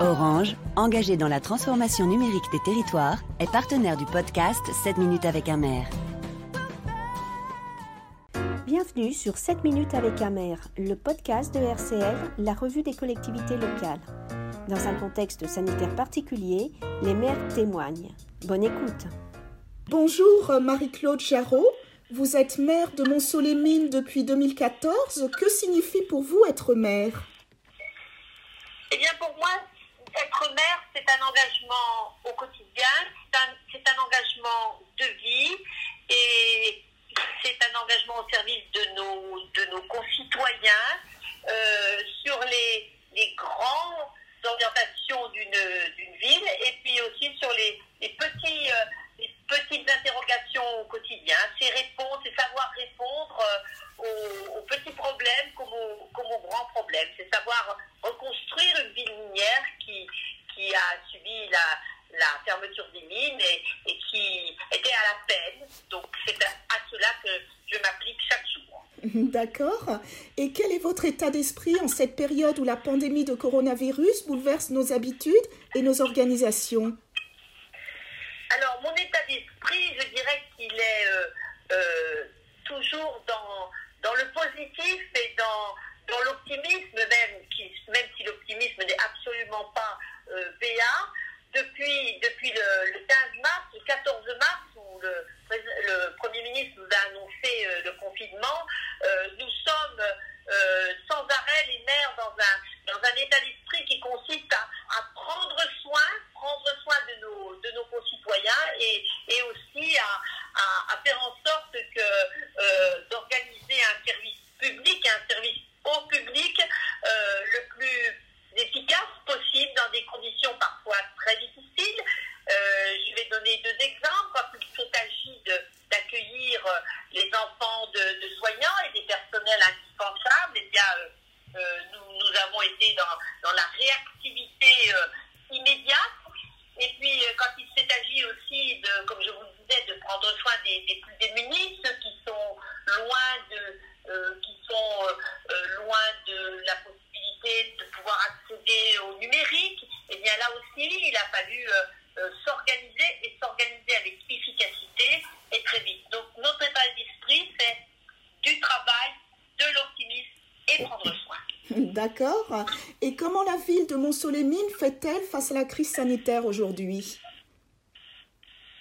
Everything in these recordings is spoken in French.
Orange, engagé dans la transformation numérique des territoires, est partenaire du podcast 7 minutes avec un maire. Bienvenue sur 7 minutes avec un maire, le podcast de RCL, la revue des collectivités locales. Dans un contexte sanitaire particulier, les maires témoignent. Bonne écoute. Bonjour Marie-Claude Jarreau. Vous êtes maire de Mont-Soleil-Mines depuis 2014. Que signifie pour vous être maire? Eh bien, pour moi, être maire, c'est un engagement au quotidien, c'est un, engagement de vie et c'est un engagement au service de nos, de nos concitoyens euh, sur les, les grandes orientations d'une ville et puis aussi sur les, les petits, euh, les petites interrogations au quotidien. C'est répondre, c'est savoir répondre euh, aux, aux, petits problèmes comme aux, comme aux grands problèmes. C'est savoir reconstruire une ville minière qui, qui a subi la, la fermeture des mines et, et, qui était à la peine. Donc c'est à, cela que je m'applique chaque jour. D'accord. Et quel est votre état d'esprit en cette période où la pandémie de coronavirus bouleverse nos habitudes et nos organisations? Alors, mon état d'esprit, je dirais qu'il est euh, euh, toujours dans, dans le positif et dans, dans l'optimisme, même, qui, même si l'optimisme n'est absolument pas euh, PA. Depuis, le, le, 15 mars, le 14 mars, où le, Premier ministre nous a annoncé euh, le confinement, euh, nous sommes euh, sans arrêt les maires dans un état d'esprit qui consiste à, à, prendre soin, prendre soin de nos, de nos concitoyens et, et aussi à, à, à, faire en sorte que euh, d'organiser un service public, un service au public euh, le plus efficace possible dans des conditions parfois très difficiles. Euh, je vais donner deux exemples. Quand il s'agit d'accueillir les enfants de, soignants et des personnels indispensables, eh bien, euh, nous, nous, avons été dans, la réactivité euh, immédiate. Et puis, quand il s'est agi aussi, de, comme je vous le disais, de prendre soin des, plus démunis, ceux qui sont loin de, qui sont loin de la possibilité de pouvoir accéder au numérique, et bien là aussi, il a fallu euh, s'organiser et s'organiser avec efficacité et très vite. Donc notre état d'esprit, c'est du travail, de l'optimisme et prendre soin. D'accord. Et comment la ville de Mont-Soleil-Mines fait-elle face à la crise sanitaire aujourd'hui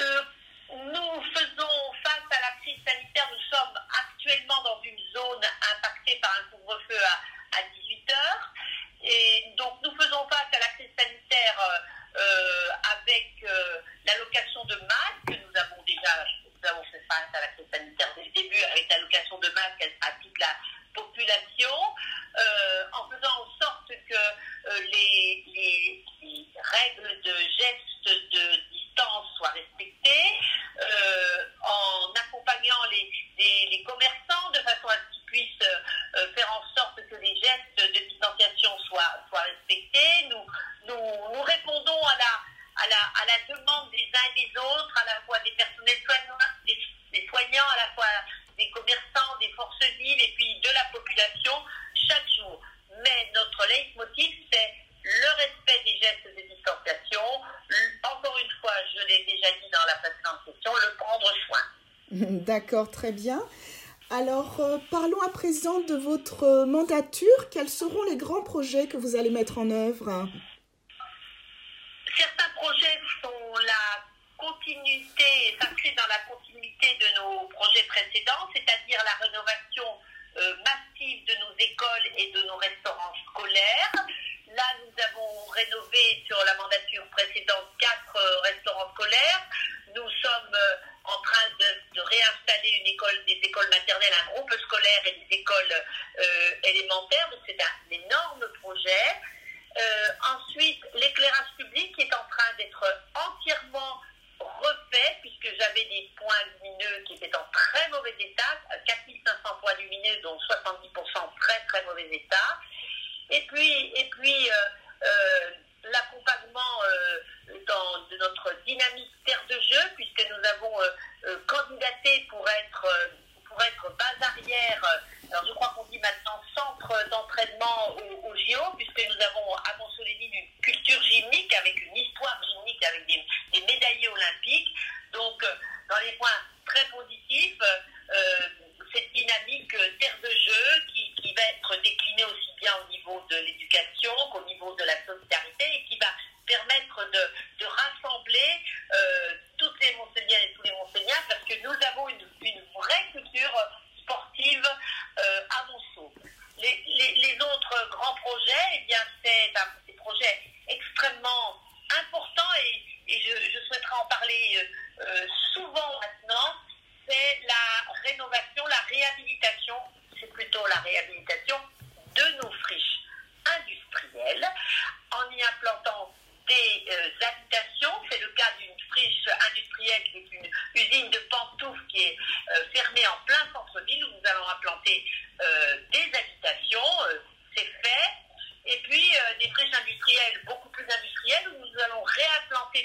euh, Nous faisons face à la crise sanitaire. Nous sommes actuellement dans une zone impactée par un couvre-feu à, à 18 heures. Et donc nous faisons face à la crise sanitaire. Euh, euh, avec euh, l'allocation de masques, nous avons déjà nous avons fait face à la crise sanitaire dès le début avec l'allocation de masques à toute la population, euh, en faisant en sorte que les, les, les, règles de gestes de distance soient respectées, en accompagnant les, les, les, commerçants de façon à ce qu'ils puissent faire en sorte que les gestes de distanciation soient, soient respectés. Nous, nous, nous répondons à la, à, la, demande des uns et des autres, à la fois des personnels soignants, des, soignants, à la fois des commerçants, des forces vives et puis de la population chaque jour. Mais notre leitmotiv, c'est le respect des gestes de distanciation. Encore une fois, je l'ai déjà dit dans la précédente session, le prendre soin. D'accord, très bien. Alors, euh, parlons à présent de votre mandature. Quels seront les grands projets que vous allez mettre en œuvre Certains projets sont la continuité, s'inscrivent dans la continuité de nos projets précédents, c'est-à-dire la rénovation euh, massive de nos écoles et de nos restaurants scolaires. Là, nous avons rénové sur la mandature précédente quatre euh, restaurants scolaires. Nous sommes euh, en train de, de, réinstaller une école, des écoles maternelles, un groupe scolaire et des écoles élémentaires. Donc, c'est un énorme projet. Ensuite, l'éclairage public qui est en train d'être entièrement refait, puisque j'avais des points lumineux qui étaient en très mauvais état, euh, 4500 points lumineux, dont 70% en très très mauvais état. Et puis, et puis euh, euh, l'accompagnement de notre dynamique terre de jeu, puisque nous avons candidaté pour être, pour être base arrière, alors je crois qu'on dit maintenant centre d'entraînement au, JO, puisque nous avons à Montsolénine une culture gymnique avec une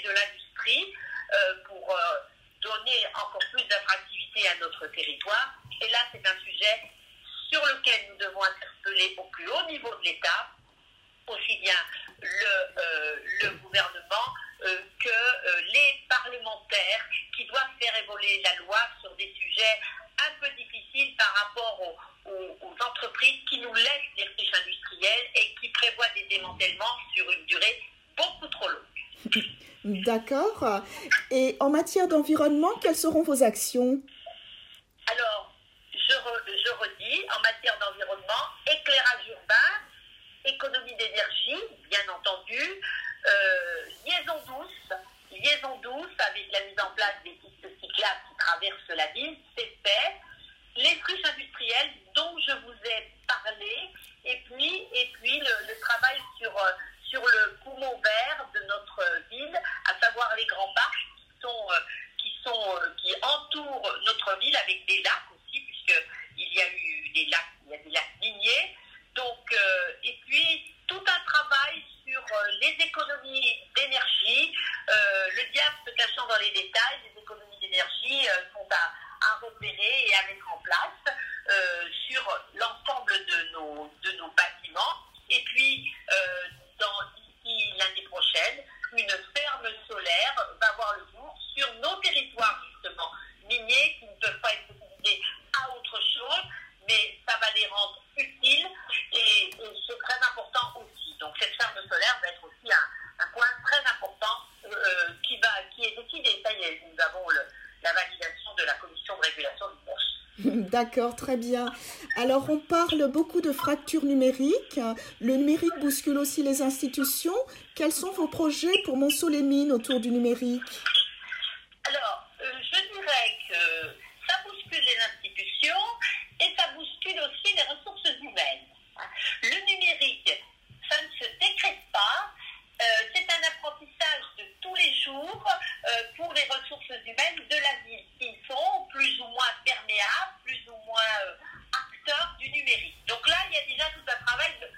de l'industrie pour donner encore plus d'attractivité à notre territoire. Et là, c'est un sujet sur lequel nous devons interpeller au plus haut niveau de l'État aussi bien le, euh, gouvernement euh, que euh, les parlementaires qui doivent faire évoluer la loi sur des sujets un peu difficiles par rapport aux, entreprises qui nous laissent des friches industrielles et qui prévoient des démantèlements sur une durée beaucoup trop longue. D'accord. Et en matière d'environnement, quelles seront vos actions? Alors, je, re, je redis, en matière d'environnement, éclairage urbain, économie d'énergie, bien entendu, euh, liaison douce, liaison douce avec la mise en place des pistes cyclables qui traversent la ville, c'est fait. Les friches industrielles dont je vous ai parlé, et puis, et puis le, le travail sur, euh, sur le poumon vert de notre ville, à savoir les grands parcs qui sont, euh, qui, sont, qui entourent notre ville avec des lacs aussi, puisqu'il y a eu des lacs, il y a des lacs miniers. Donc, euh, et puis tout un travail sur euh, les économies d'énergie, euh, le diable se cachant dans les détails, les économies d'énergie sont à, repérer et à mettre en place sur l'ensemble de nos, de nos bâtiments. Et puis, d'ici l'année prochaine, une ferme solaire va voir le jour sur nos territoires, justement, miniers qui ne peuvent pas être utilisés à autre chose, mais ça va les rendre utiles et, et c'est très important aussi. Donc cette ferme solaire va être aussi un, un point très important euh, qui, va, qui est décidé. Ça y est, nous avons le, la validation de la commission de régulation du bourse. D'accord, très bien. Alors on parle beaucoup de fractures numériques. Le numérique bouscule aussi les institutions. Quels sont vos projets pour Monceau-les-Mines autour du numérique? Alors, euh, je dirais que ça bouscule les institutions et ça bouscule aussi les ressources humaines. Le numérique, ça ne se décrète pas. Euh, c'est un apprentissage de tous les jours euh, pour les ressources humaines de la ville qui sont plus ou moins perméables, plus ou moins euh, acteurs du numérique. Donc là, il y a déjà tout un travail de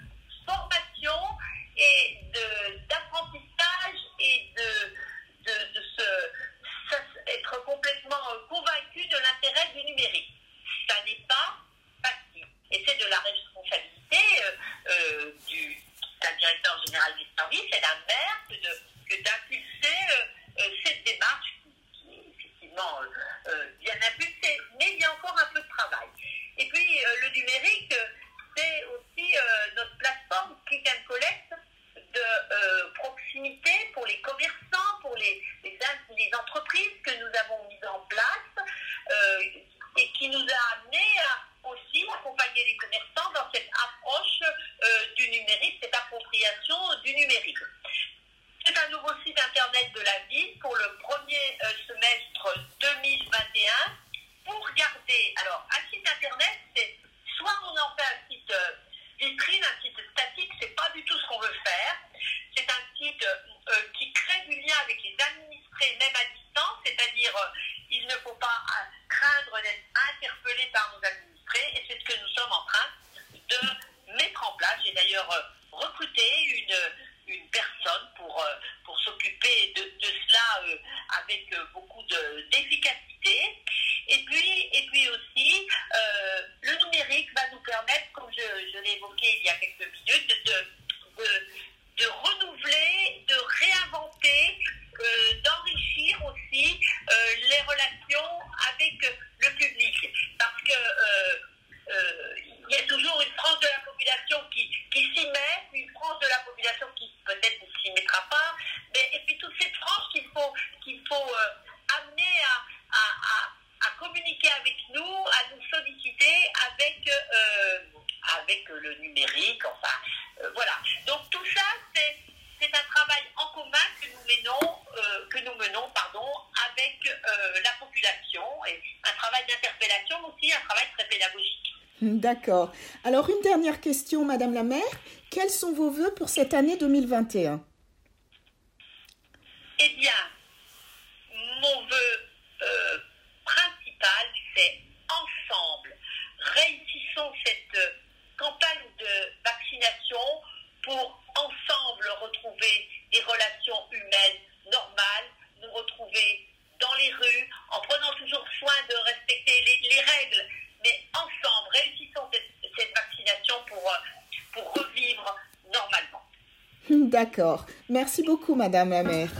formation et d'apprentissage et de, de, de se, être complètement convaincu de l'intérêt du numérique. Ça n'est pas facile. Et c'est de la responsabilité euh, du d'un directeur général des services et d'un maire que, que d'impulser euh, cette démarche qui, qui est effectivement euh, bien impulsée. Mais il y a encore un peu de travail. Et puis le numérique, c'est aussi notre plateforme Click and Collect de proximité pour les commerçants, pour les, les, les, entreprises que nous avons mises en place et qui nous a amené à aussi accompagner les commerçants dans cette approche euh, du numérique, cette appropriation du numérique. C'est un nouveau site internet de la ville pour le premier euh, semestre 2021 pour garder. Alors, un site internet, c'est soit on en fait un site euh, vitrine, un site statique, c'est pas du tout ce qu'on veut faire. C'est un site qui crée du lien avec les administrés, même à distance, c'est-à-dire il ne faut pas d'être interpellé par nos administrés et c'est ce que nous sommes en train de mettre en place. J'ai d'ailleurs recruté une, une personne pour, pour s'occuper de, de, cela avec beaucoup d'efficacité. Et puis, et puis aussi, euh, le numérique va nous permettre, comme je, je l'ai évoqué il y a quelques minutes, de, de population qui peut-être ne s'y mettra pas, mais, et puis toute cette frange qu'il faut, qu'il faut amener à, à, à, communiquer avec nous, à nous solliciter avec, avec le numérique, enfin, voilà. Donc tout ça, c'est c'est un travail en commun que nous menons, euh, que nous menons pardon, avec euh, la population et un travail d'interpellation aussi, un travail très pédagogique. D'accord. Alors une dernière question, Madame la maire. Quels sont vos voeux pour cette année 2021 Eh bien, mon vœu euh, c'est ensemble, réussissons cette campagne de vaccination pour ensemble retrouver des relations humaines normales, nous retrouver dans les rues, en prenant toujours soin de respecter les, règles, mais ensemble, réussissons cette, vaccination pour, pour revivre normalement. D'accord. Merci beaucoup, Madame la maire.